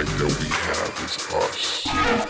i know we have is us.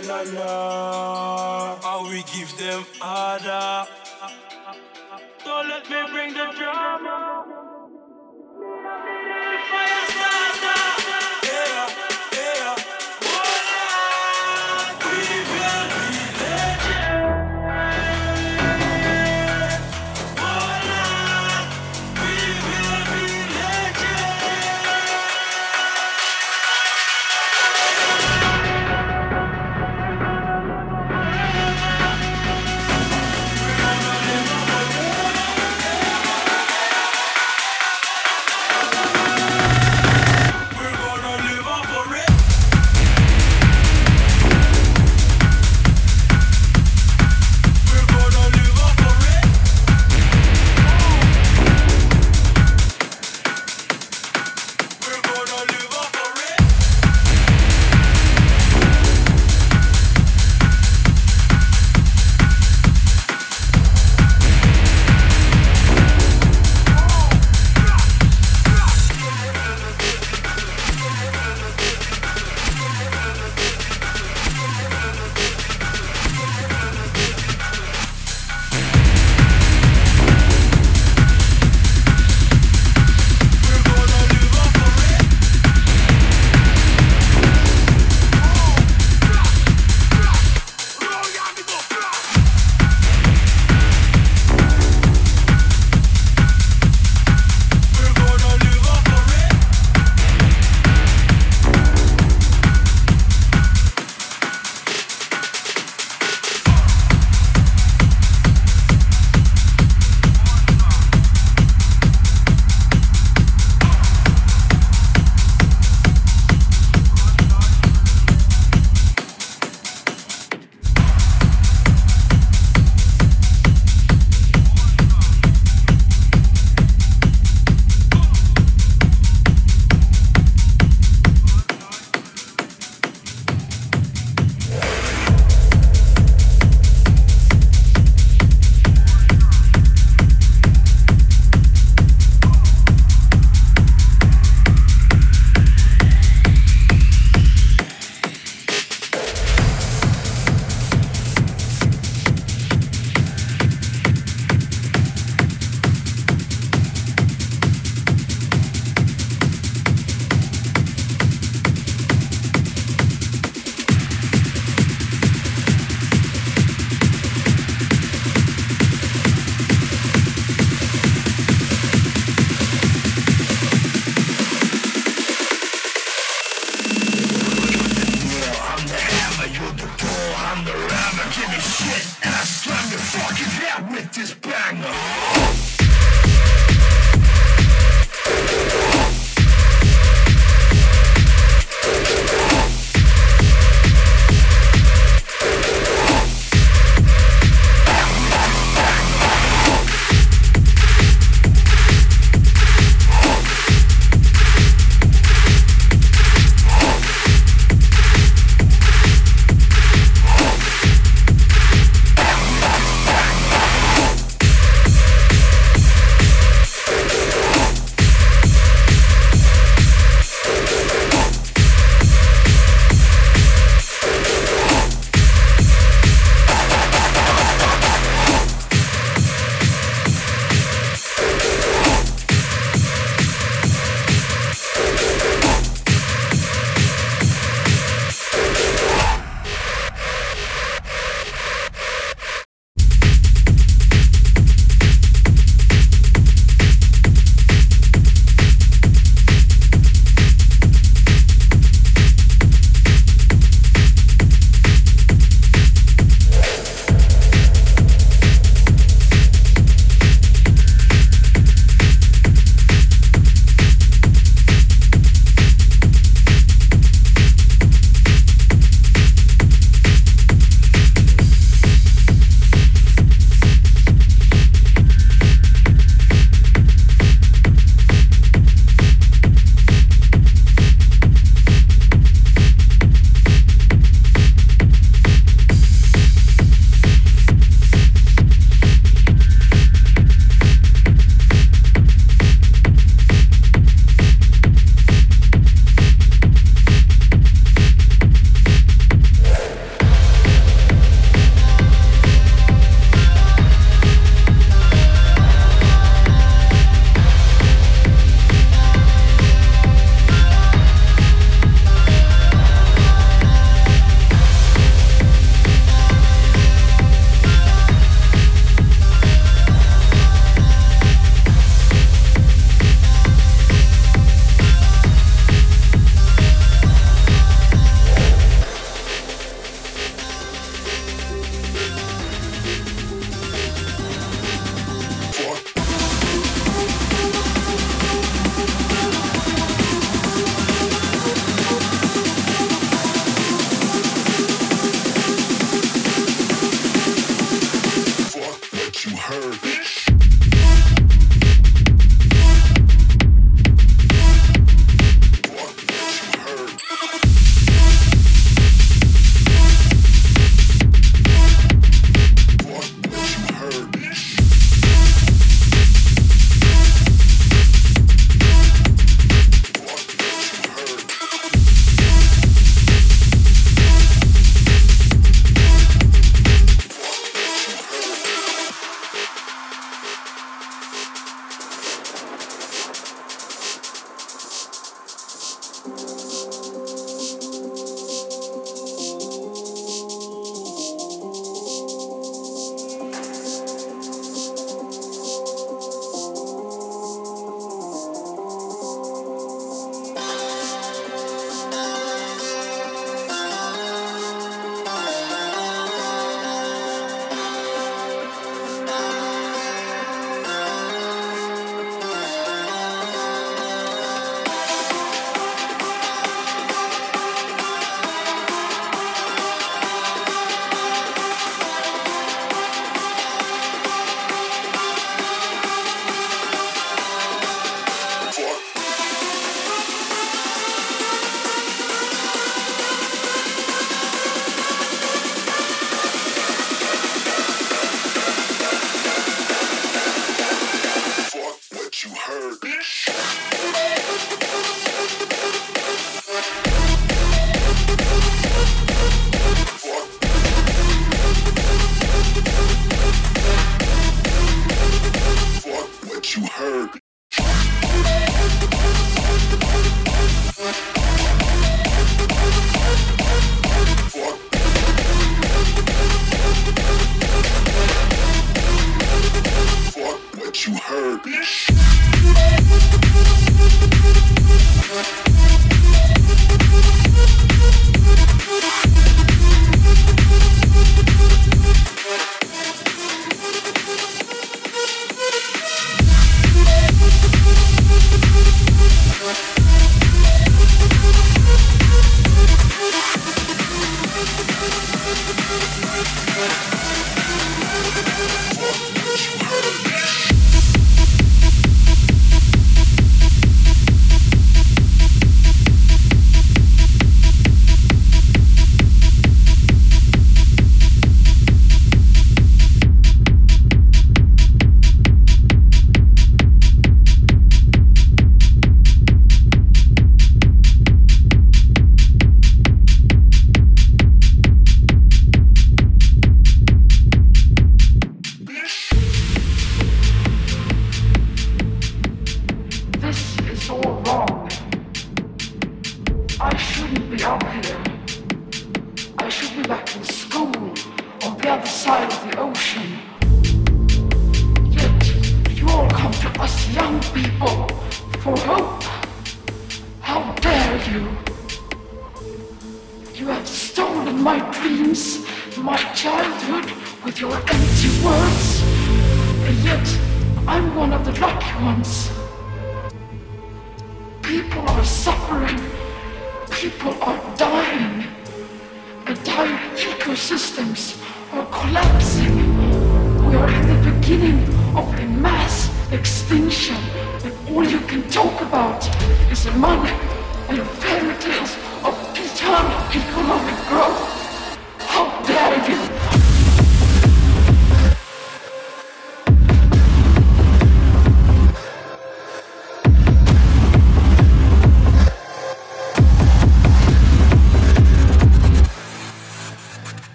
la la la. How we give them harder. Don't let me bring the drama.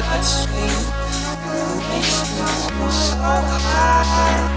Makes me so high.